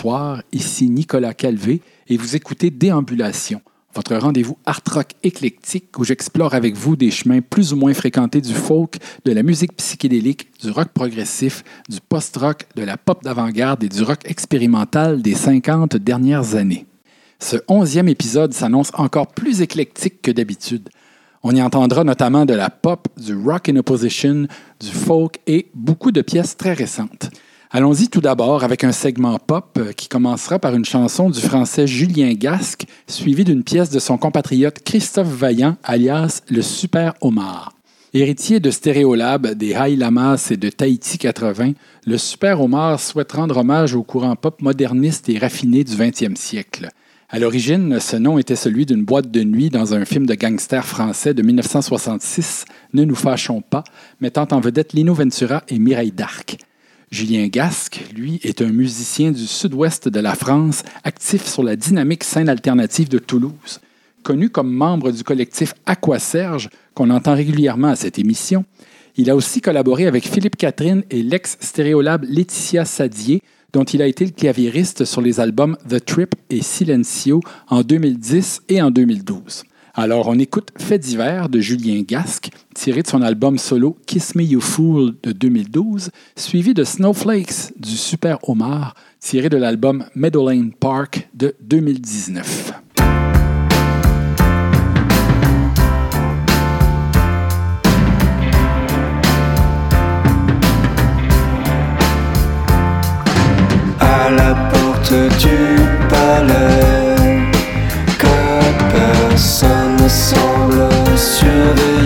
Bonsoir, ici Nicolas Calvé et vous écoutez Déambulation, votre rendez-vous art rock éclectique où j'explore avec vous des chemins plus ou moins fréquentés du folk, de la musique psychédélique, du rock progressif, du post-rock, de la pop d'avant-garde et du rock expérimental des 50 dernières années. Ce onzième épisode s'annonce encore plus éclectique que d'habitude. On y entendra notamment de la pop, du rock in opposition, du folk et beaucoup de pièces très récentes. Allons-y tout d'abord avec un segment pop euh, qui commencera par une chanson du français Julien Gasque, suivie d'une pièce de son compatriote Christophe Vaillant, alias le Super Omar. Héritier de Stéréolab, des High Lamas et de Tahiti 80, le Super Omar souhaite rendre hommage au courant pop moderniste et raffiné du 20e siècle. À l'origine, ce nom était celui d'une boîte de nuit dans un film de gangster français de 1966, Ne nous fâchons pas, mettant en vedette Lino Ventura et Mireille Darc. Julien Gasque, lui, est un musicien du sud-ouest de la France, actif sur la dynamique scène alternative de Toulouse. Connu comme membre du collectif Aquaserge, qu'on entend régulièrement à cette émission, il a aussi collaboré avec Philippe Catherine et l'ex-stéréolab Laetitia Sadier, dont il a été le claviériste sur les albums The Trip et Silencio en 2010 et en 2012. Alors, on écoute Fait divers de Julien Gasque, tiré de son album solo Kiss Me You Fool de 2012, suivi de Snowflakes du Super Omar, tiré de l'album Meadowlane Park de 2019. À la porte du palais, personne ne semble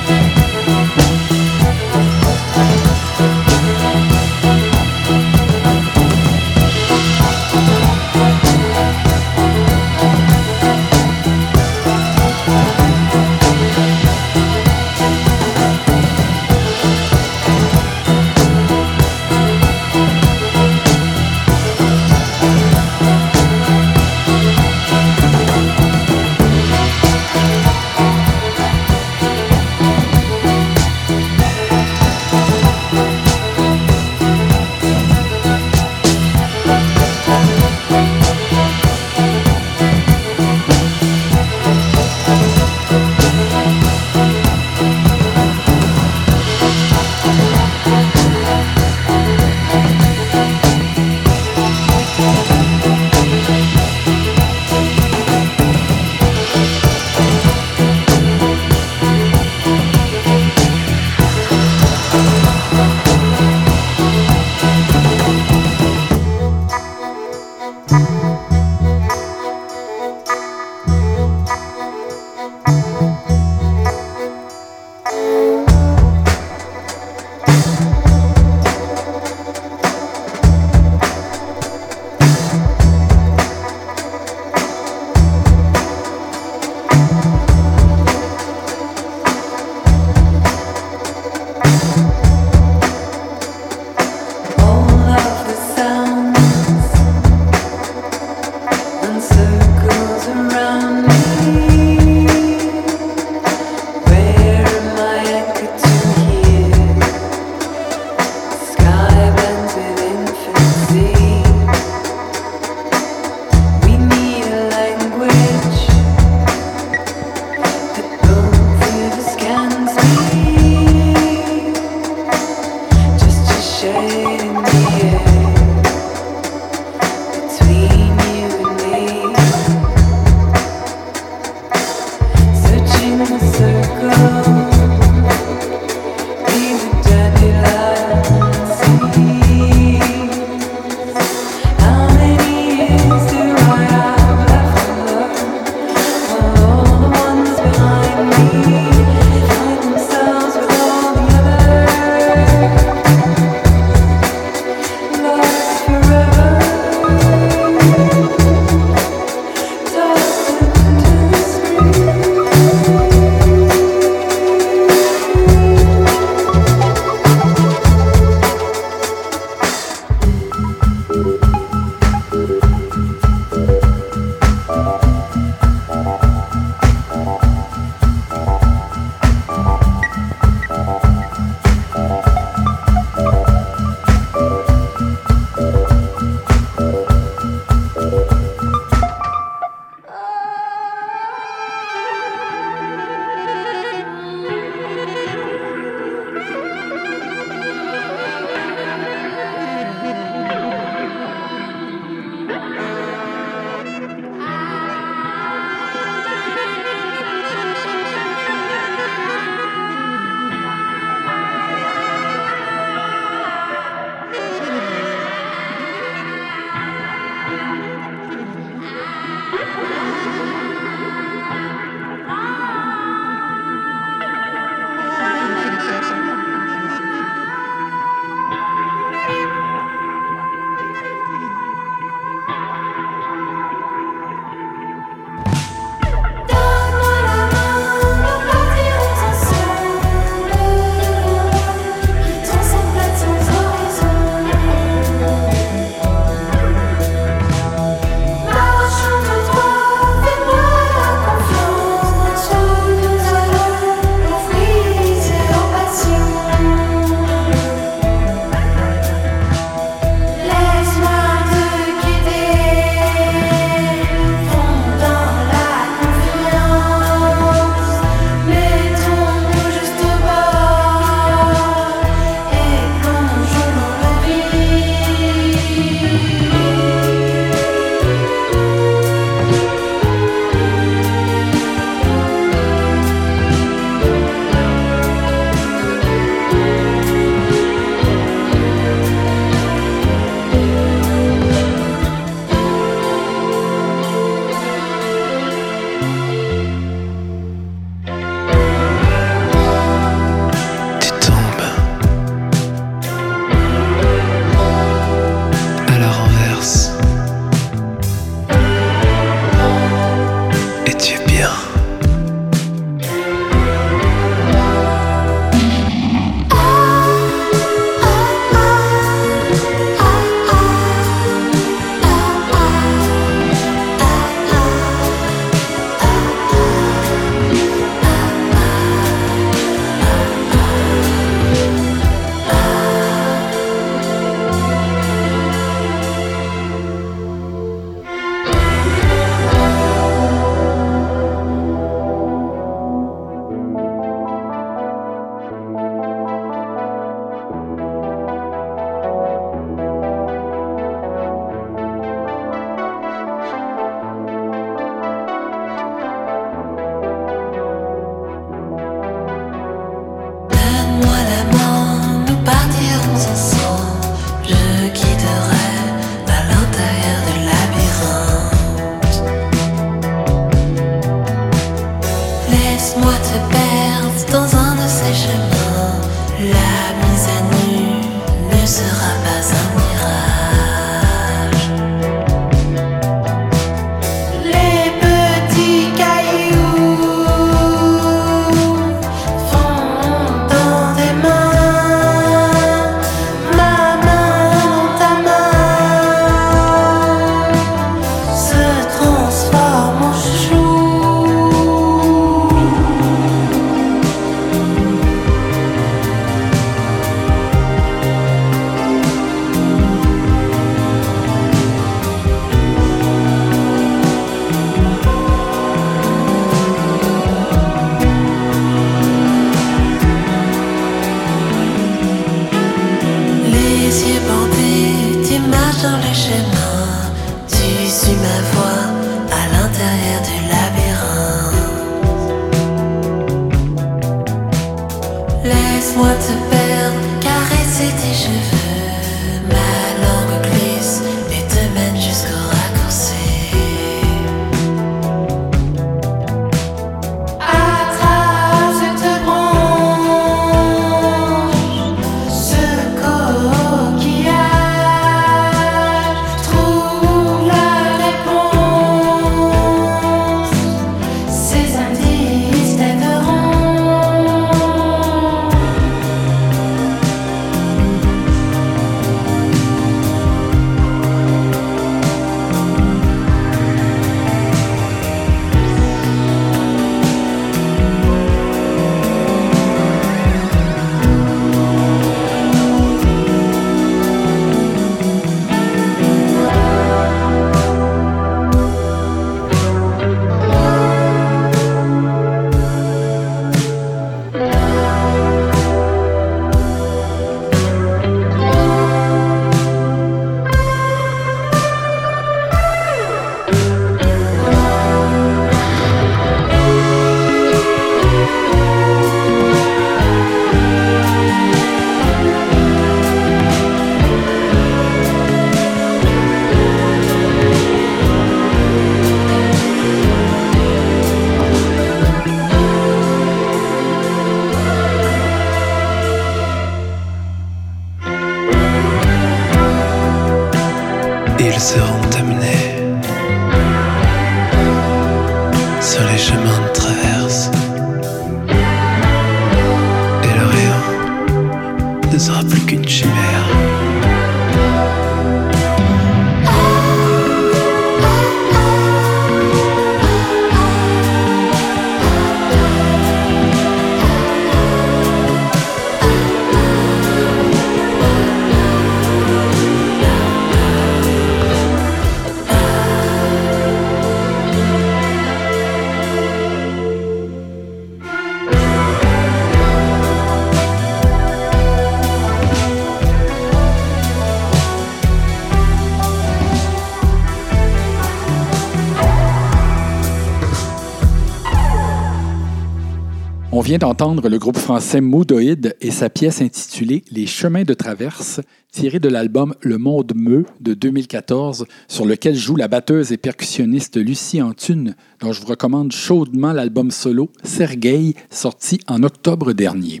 d'entendre le groupe français Moodoid et sa pièce intitulée Les chemins de traverse, tirée de l'album Le Monde Meu de 2014, sur lequel joue la batteuse et percussionniste Lucie Antune, dont je vous recommande chaudement l'album solo Sergei, sorti en octobre dernier.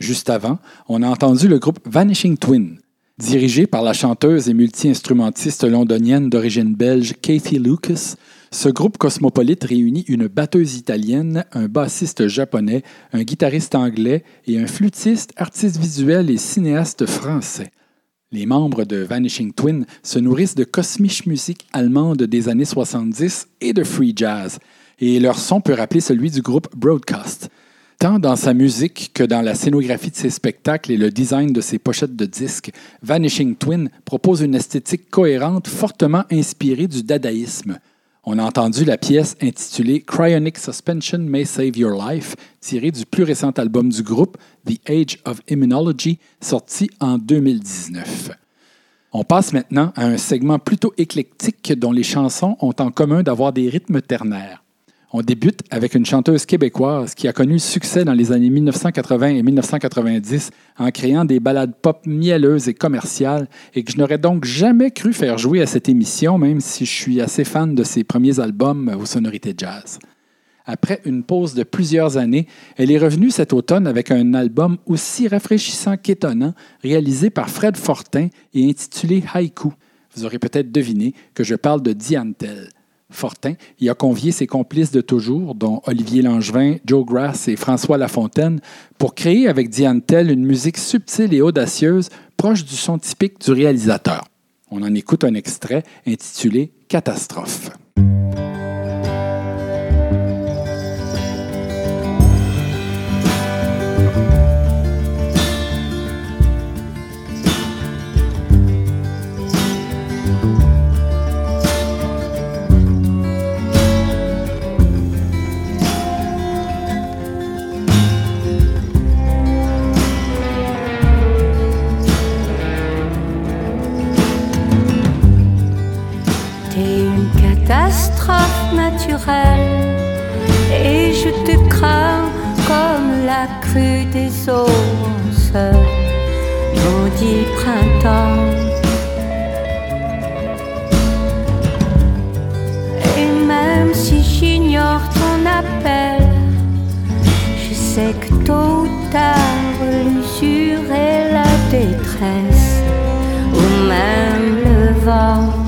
Juste avant, on a entendu le groupe Vanishing Twin, dirigé par la chanteuse et multi-instrumentiste londonienne d'origine belge Kathy Lucas. Ce groupe cosmopolite réunit une batteuse italienne, un bassiste japonais, un guitariste anglais et un flûtiste, artiste visuel et cinéaste français. Les membres de Vanishing Twin se nourrissent de cosmique musique allemande des années 70 et de free jazz, et leur son peut rappeler celui du groupe Broadcast. Tant dans sa musique que dans la scénographie de ses spectacles et le design de ses pochettes de disques, Vanishing Twin propose une esthétique cohérente fortement inspirée du dadaïsme. On a entendu la pièce intitulée Cryonic Suspension May Save Your Life, tirée du plus récent album du groupe, The Age of Immunology, sorti en 2019. On passe maintenant à un segment plutôt éclectique dont les chansons ont en commun d'avoir des rythmes ternaires. On débute avec une chanteuse québécoise qui a connu succès dans les années 1980 et 1990 en créant des ballades pop mielleuses et commerciales et que je n'aurais donc jamais cru faire jouer à cette émission, même si je suis assez fan de ses premiers albums aux sonorités jazz. Après une pause de plusieurs années, elle est revenue cet automne avec un album aussi rafraîchissant qu'étonnant, réalisé par Fred Fortin et intitulé Haïku. Vous aurez peut-être deviné que je parle de Diane Tell. Fortin y a convié ses complices de toujours, dont Olivier Langevin, Joe Grass et François Lafontaine, pour créer avec Diane Tell une musique subtile et audacieuse, proche du son typique du réalisateur. On en écoute un extrait intitulé Catastrophe. Et je te crains comme la crue des ce maudit printemps. Et même si j'ignore ton appel, je sais que tôt ou tard l'usure et la détresse, ou même le vent.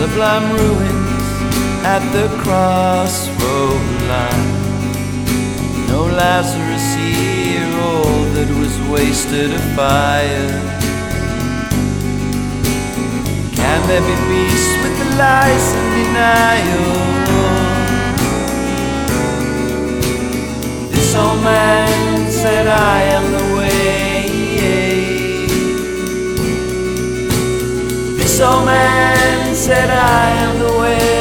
Sublime ruins at the crossroad line. No Lazarus here, all that was wasted of fire. Can there be peace with the lies and denial? This old man said, I am the way. This old man said, I am the way.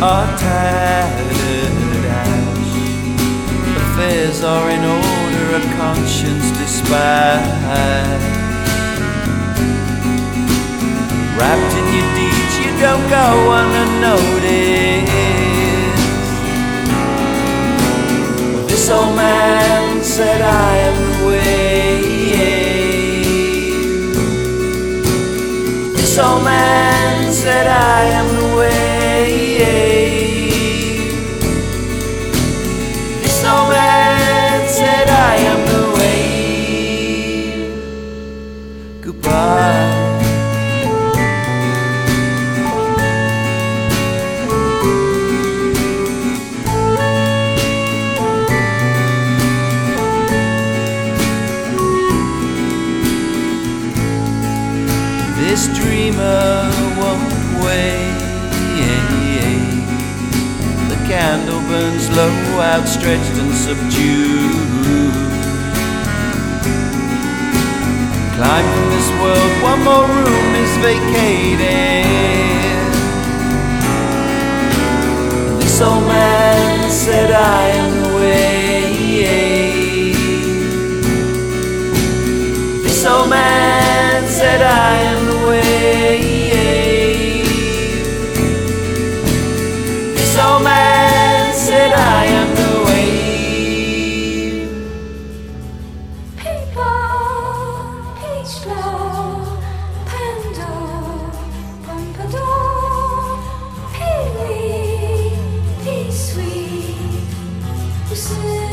Are tattered ash. Affairs are in order, a conscience dispatched. Wrapped in your deeds, you don't go unnoticed. This old man said, I am the way. This old man said, I am the way. This burns low, outstretched and subdued. climb from this world, one more room is vacated. This old man said I am the way. This old man said I am Você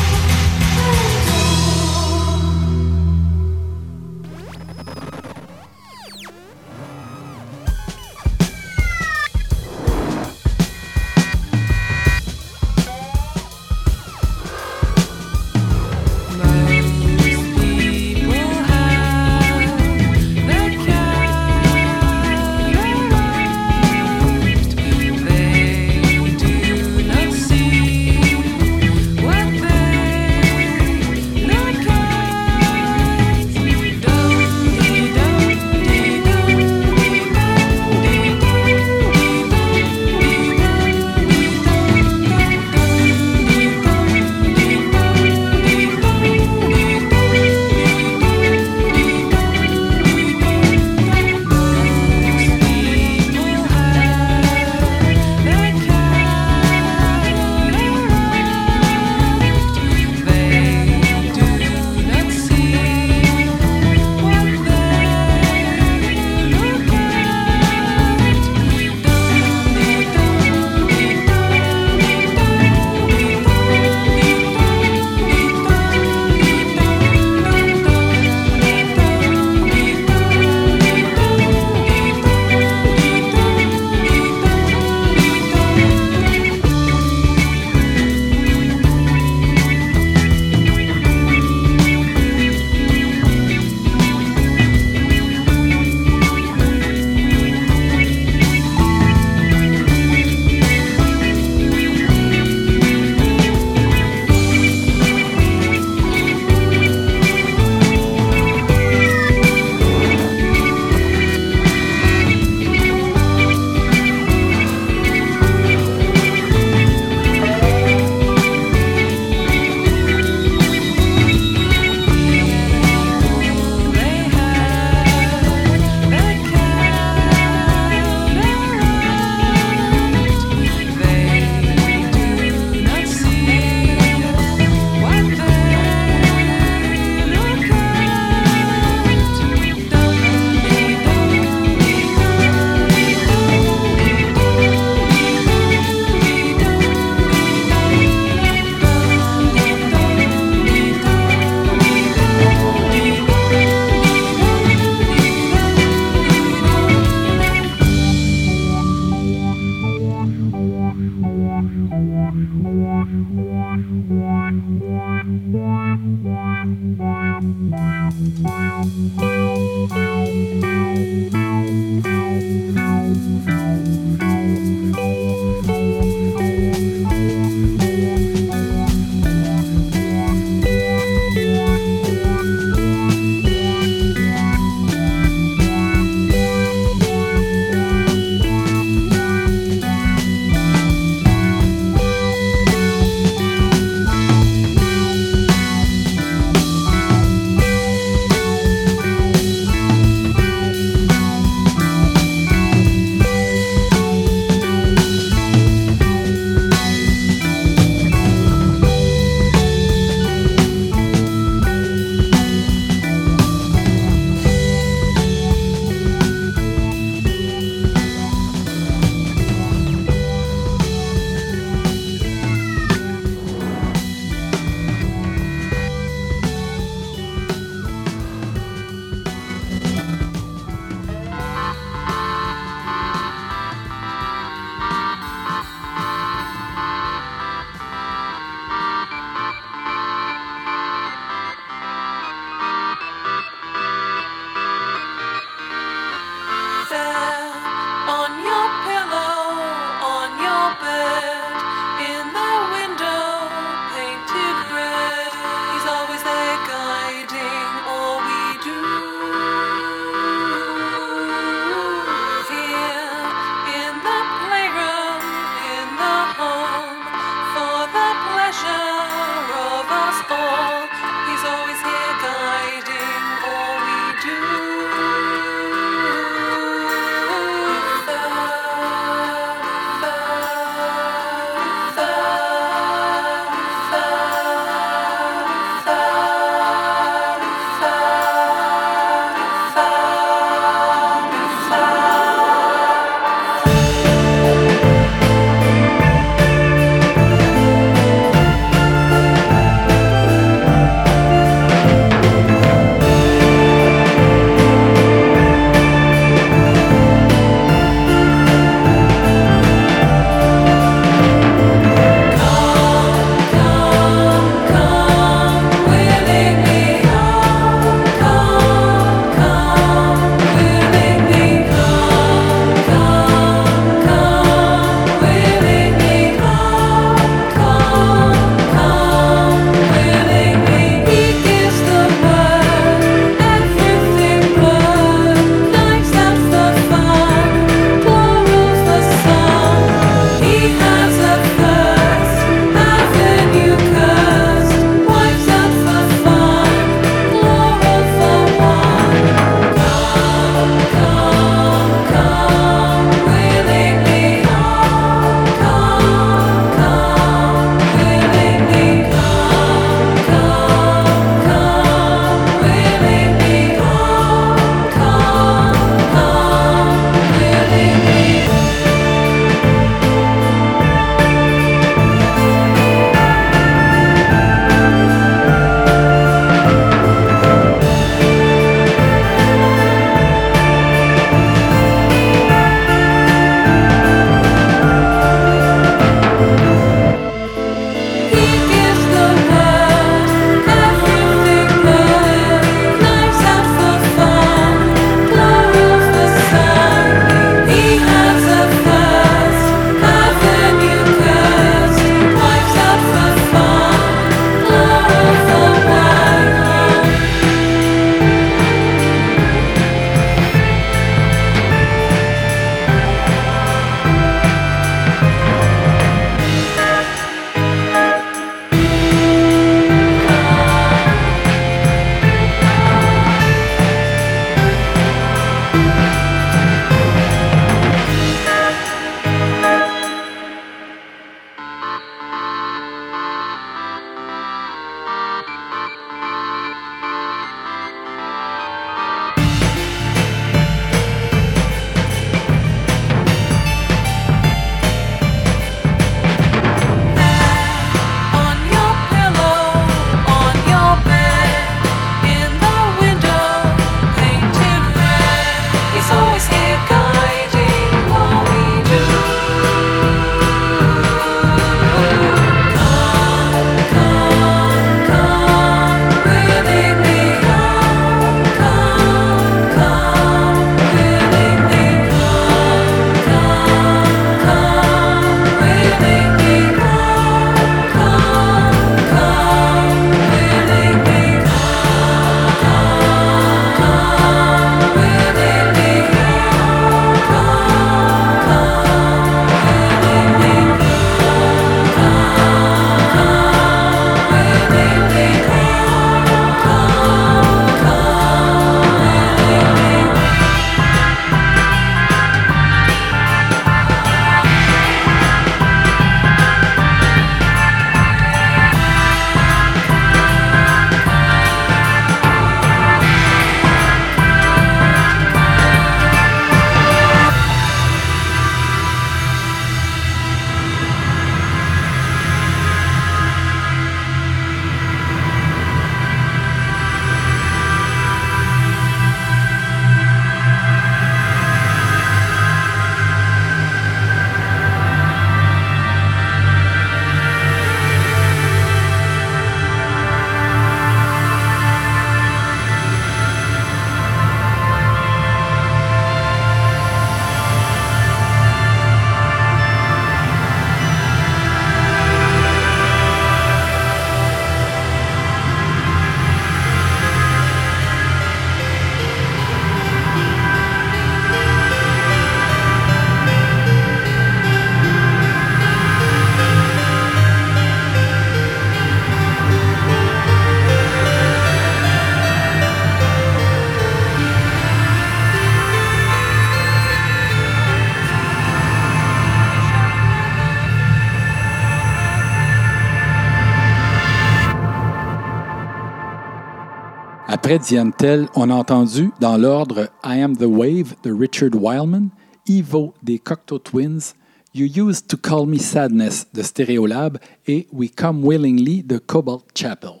On a entendu dans l'ordre I Am the Wave de Richard Wildman, Evo des Cocteau Twins, You Used to Call Me Sadness de Stereolab et We Come Willingly de Cobalt Chapel.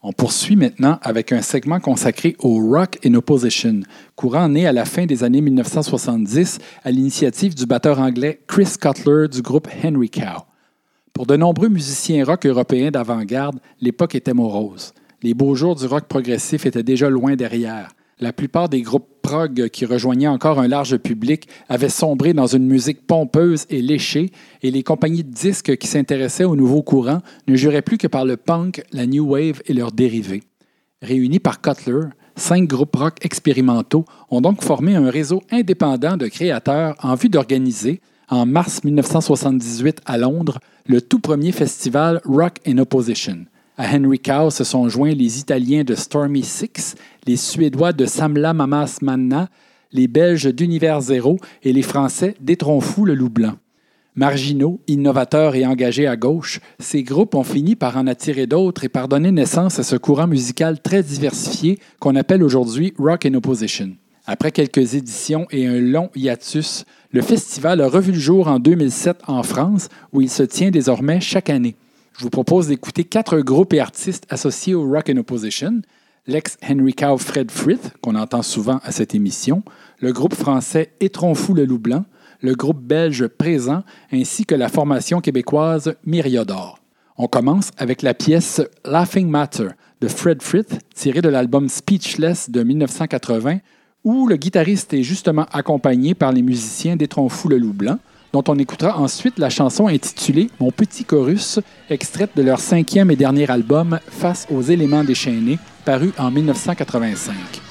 On poursuit maintenant avec un segment consacré au rock in opposition, courant né à la fin des années 1970 à l'initiative du batteur anglais Chris Cutler du groupe Henry Cow. Pour de nombreux musiciens rock européens d'avant-garde, l'époque était morose. Les beaux jours du rock progressif étaient déjà loin derrière. La plupart des groupes prog qui rejoignaient encore un large public avaient sombré dans une musique pompeuse et léchée, et les compagnies de disques qui s'intéressaient au nouveau courant ne juraient plus que par le punk, la new wave et leurs dérivés. Réunis par Cutler, cinq groupes rock expérimentaux ont donc formé un réseau indépendant de créateurs en vue d'organiser, en mars 1978 à Londres, le tout premier festival Rock in Opposition. À Henry Cow se sont joints les Italiens de Stormy Six, les Suédois de Samla Mamas Manna, les Belges d'Univers Zéro et les Français d'Étronfou le Loup Blanc. Marginaux, innovateurs et engagés à gauche, ces groupes ont fini par en attirer d'autres et par donner naissance à ce courant musical très diversifié qu'on appelle aujourd'hui Rock in Opposition. Après quelques éditions et un long hiatus, le festival a revu le jour en 2007 en France, où il se tient désormais chaque année. Je vous propose d'écouter quatre groupes et artistes associés au Rock in Opposition. L'ex-Henry Cow Fred Frith, qu'on entend souvent à cette émission, le groupe français Étronfou le Loup Blanc, le groupe belge Présent, ainsi que la formation québécoise Myriodor. On commence avec la pièce Laughing Matter de Fred Frith, tirée de l'album Speechless de 1980, où le guitariste est justement accompagné par les musiciens d'Étronfou le Loup Blanc dont on écoutera ensuite la chanson intitulée Mon petit chorus, extraite de leur cinquième et dernier album Face aux éléments déchaînés, paru en 1985.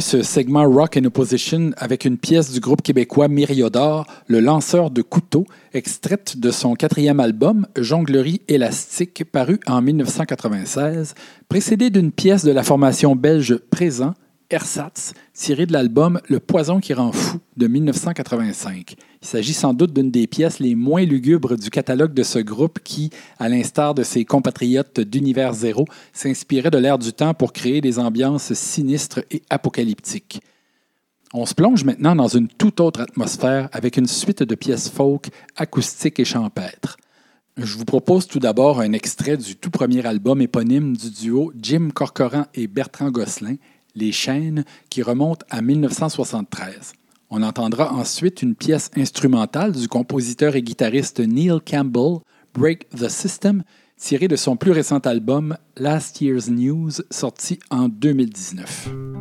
Ce segment Rock in Opposition avec une pièce du groupe québécois Myriodor, Le lanceur de couteaux, extraite de son quatrième album Jonglerie élastique, paru en 1996, précédée d'une pièce de la formation belge Présent, Ersatz, tirée de l'album Le poison qui rend fou de 1985. Il s'agit sans doute d'une des pièces les moins lugubres du catalogue de ce groupe qui, à l'instar de ses compatriotes d'Univers Zéro, s'inspirait de l'ère du temps pour créer des ambiances sinistres et apocalyptiques. On se plonge maintenant dans une toute autre atmosphère avec une suite de pièces folk, acoustiques et champêtres. Je vous propose tout d'abord un extrait du tout premier album éponyme du duo Jim Corcoran et Bertrand Gosselin, Les Chaînes, qui remonte à 1973. On entendra ensuite une pièce instrumentale du compositeur et guitariste Neil Campbell, Break the System, tirée de son plus récent album Last Year's News, sorti en 2019.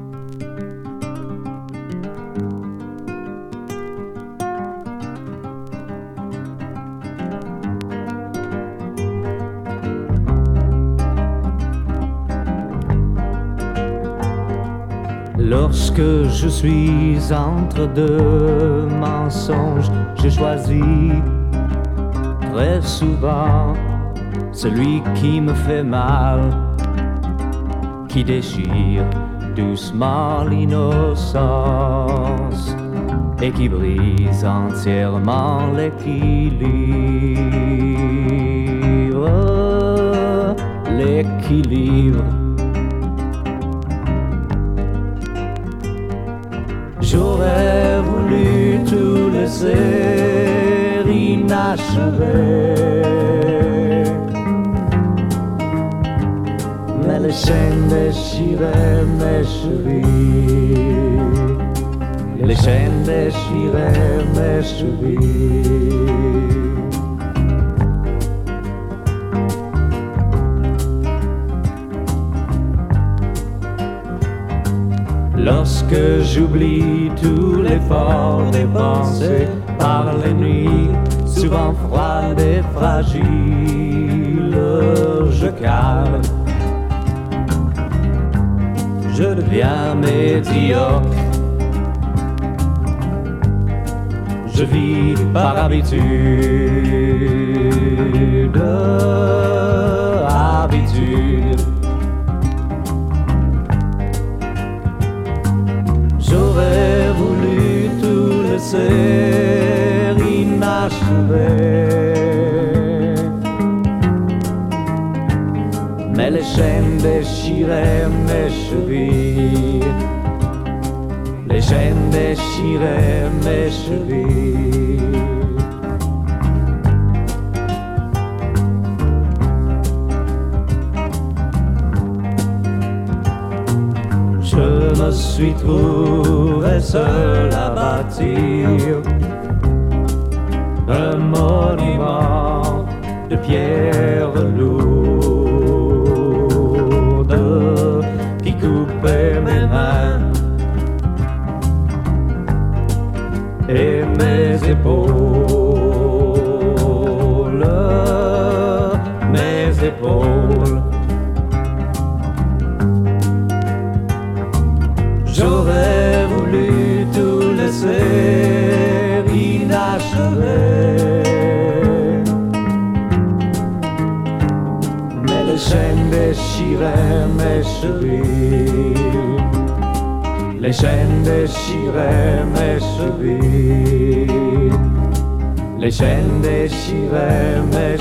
Lorsque je suis entre deux mensonges, je choisis très souvent celui qui me fait mal, qui déchire doucement l'innocence et qui brise entièrement l'équilibre. L'équilibre. J'aurais voulu tout laisser inachevé. Mais les chaînes déchiraient mes chevilles. Les chaînes déchiraient mes chevilles. Lorsque j'oublie tout l'effort dépensé par les nuits, souvent froides et fragiles, je calme. Je deviens médiocre. Je vis par habitude, habitude. Tout laisser inachevé. Mais les chaînes déchiraient mes chevilles. Suis trouvé seul à bâtir un monument de pierre lourde mes chevilles. Les chaînes déchiraient mes chevilles. Les chaînes déchiraient mes.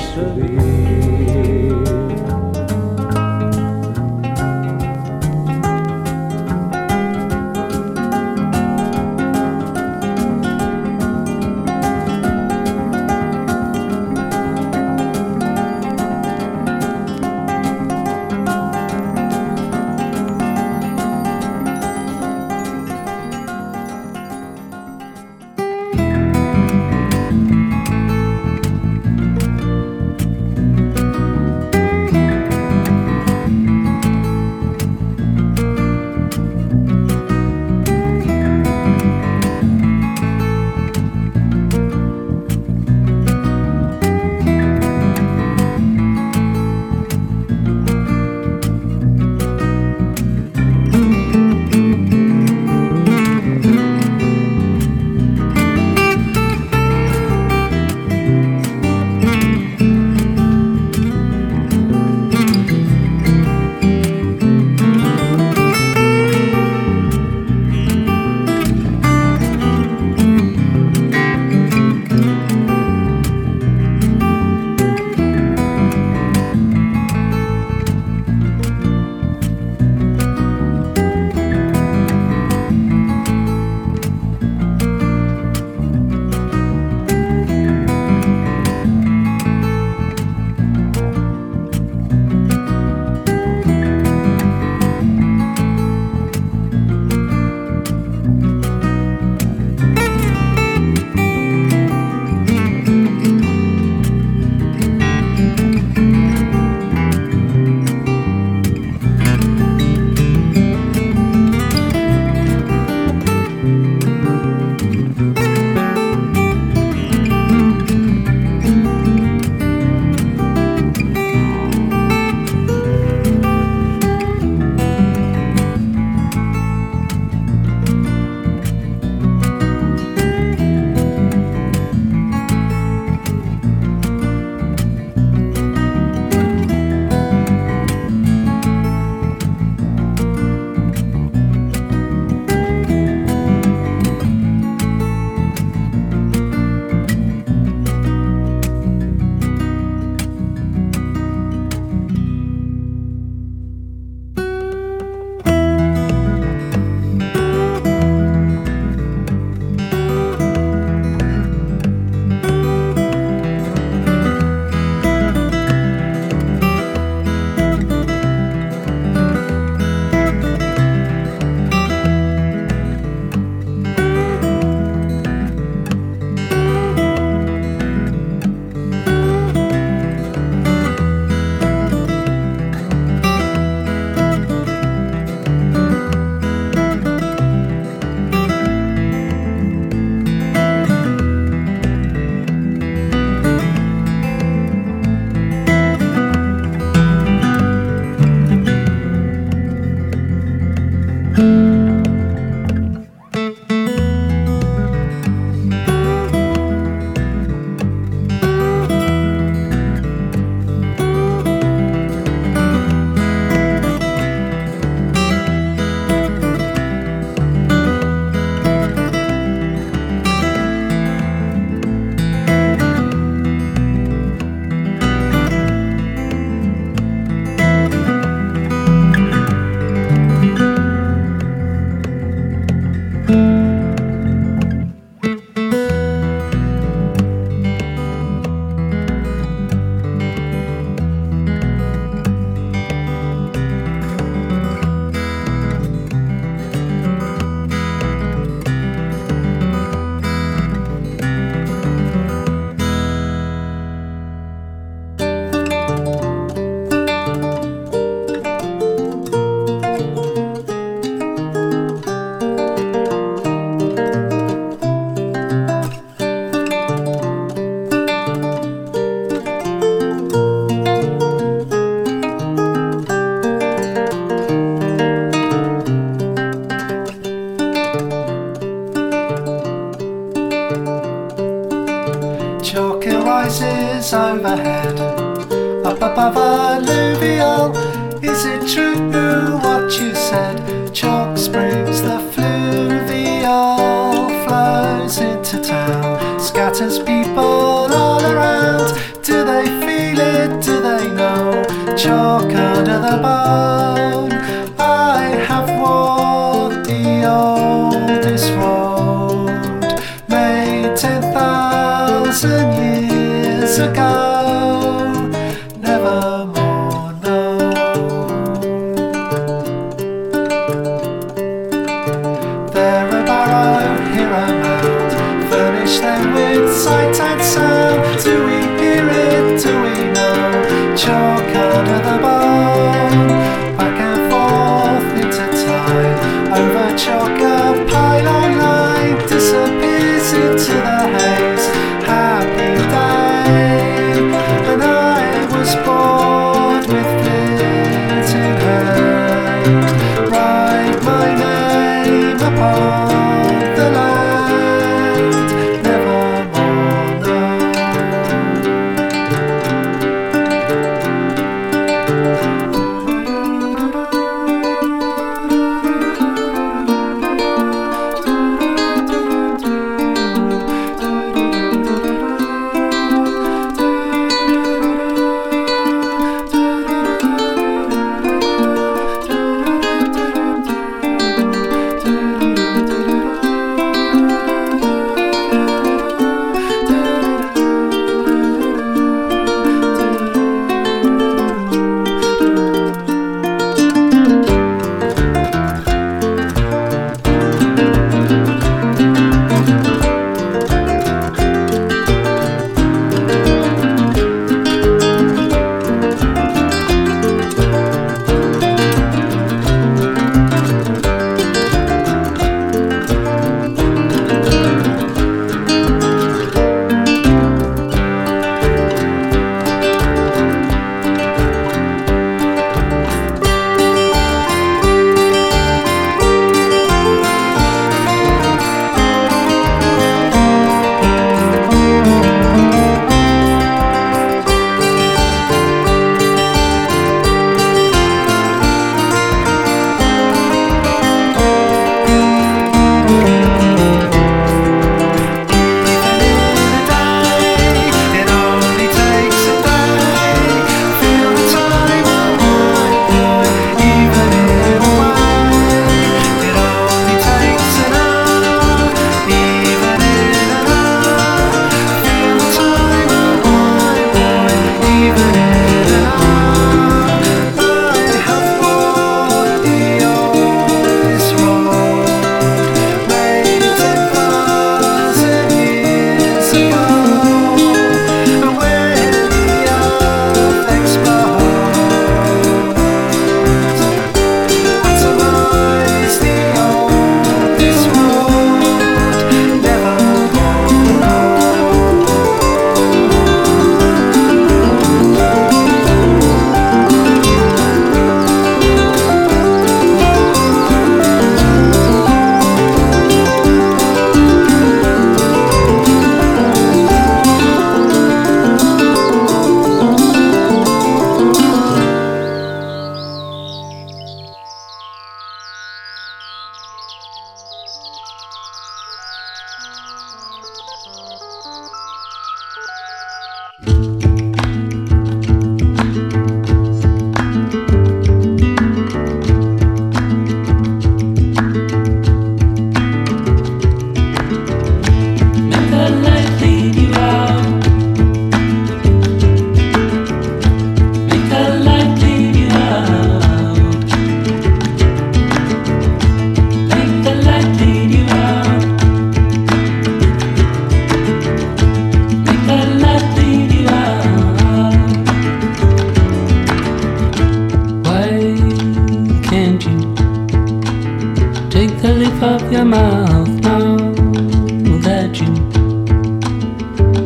of love will let you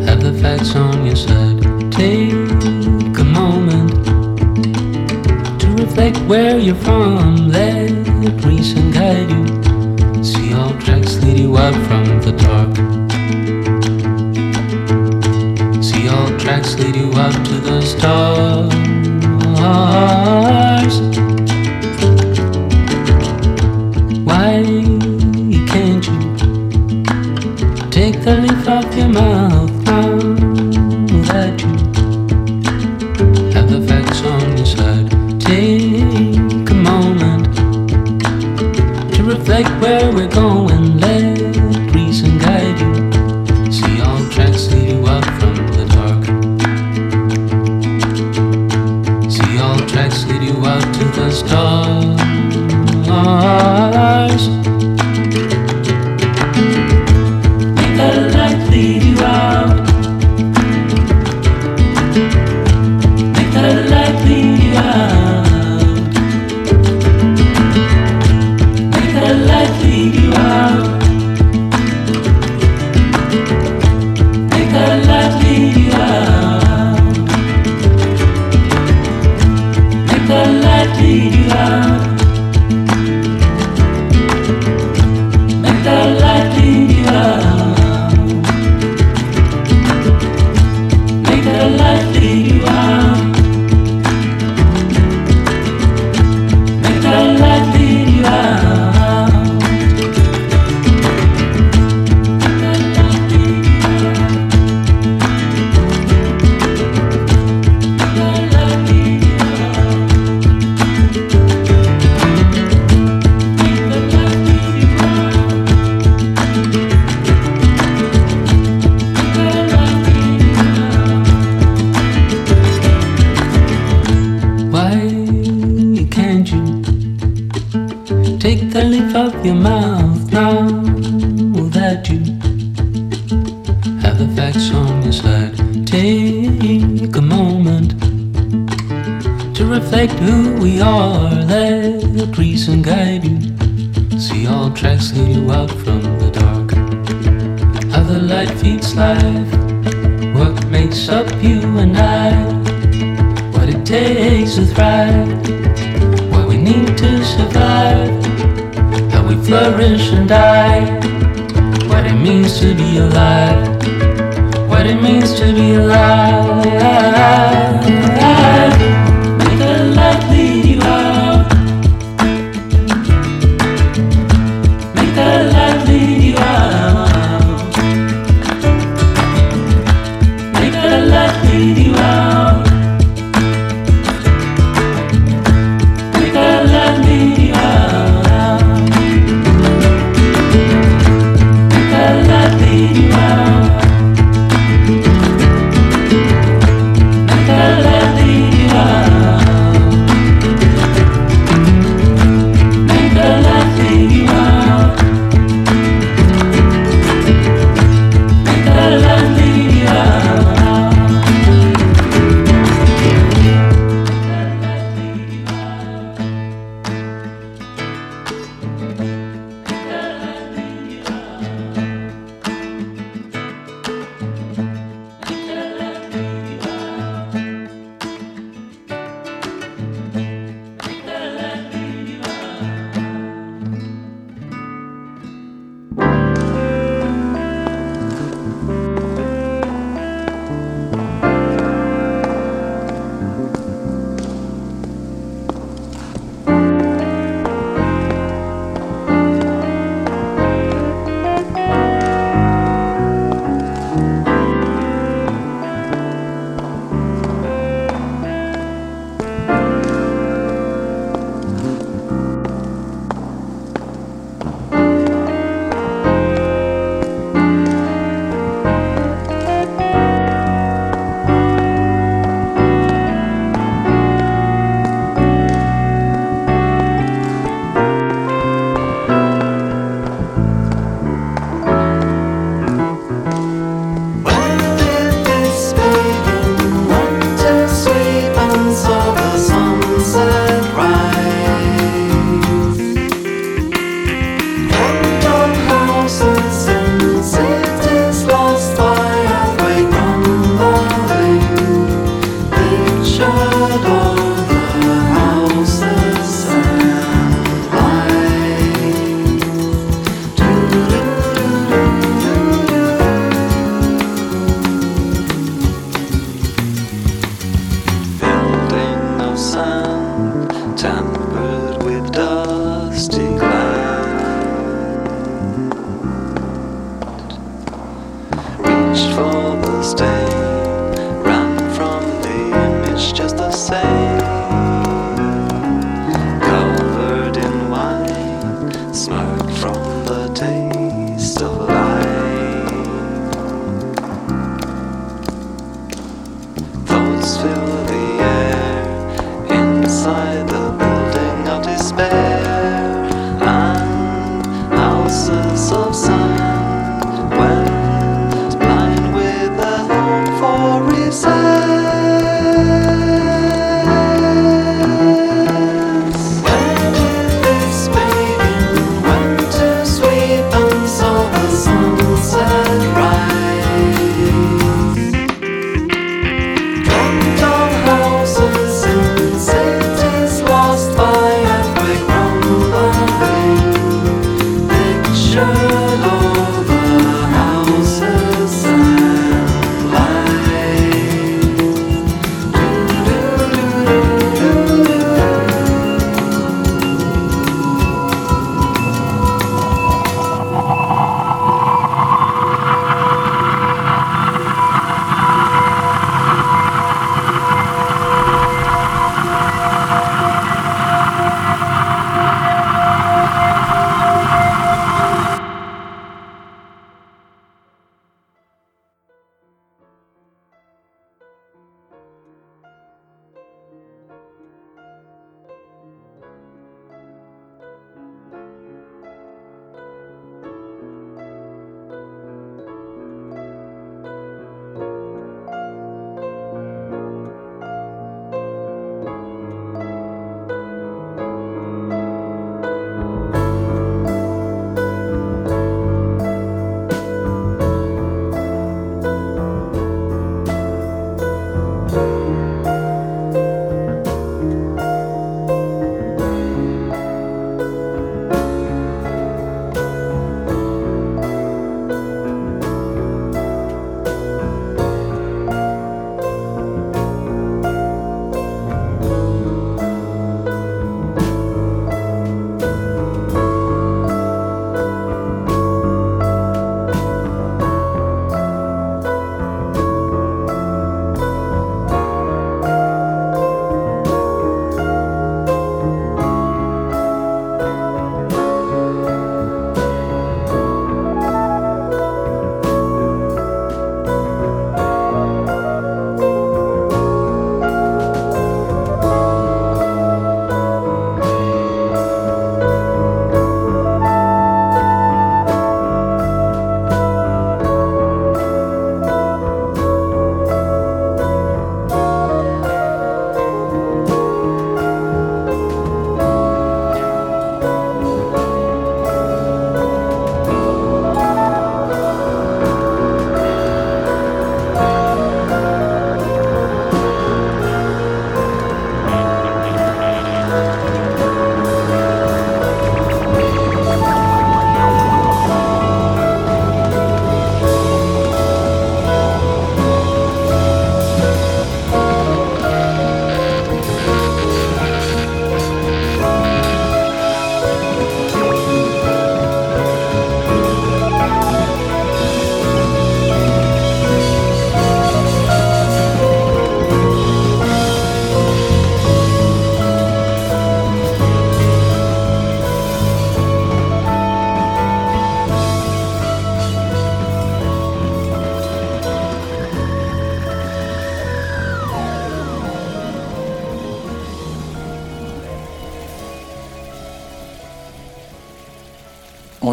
have the facts on your side. Take a moment to reflect where you're from. Let reason guide you. See all tracks lead you out from the dark. See all tracks lead you out to the stars. suddenly thought your mouth.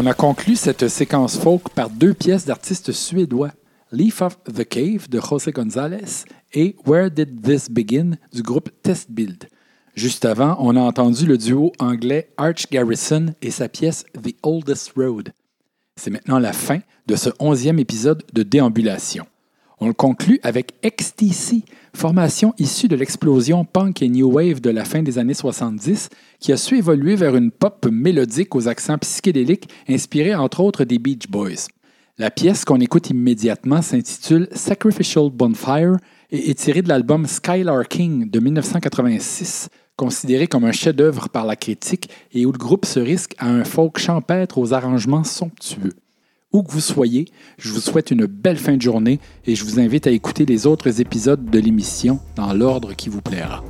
A conclu cette séquence folk par deux pièces d'artistes suédois, Leaf of the Cave de José González et Where Did This Begin du groupe Test Build. Juste avant, on a entendu le duo anglais Arch Garrison et sa pièce The Oldest Road. C'est maintenant la fin de ce onzième épisode de Déambulation. On le conclut avec XTC, formation issue de l'explosion punk et new wave de la fin des années 70 qui a su évoluer vers une pop mélodique aux accents psychédéliques inspirés entre autres des Beach Boys. La pièce qu'on écoute immédiatement s'intitule Sacrificial Bonfire et est tirée de l'album Skylarking de 1986, considéré comme un chef-d'œuvre par la critique et où le groupe se risque à un folk champêtre aux arrangements somptueux. Où que vous soyez, je vous souhaite une belle fin de journée et je vous invite à écouter les autres épisodes de l'émission dans l'ordre qui vous plaira.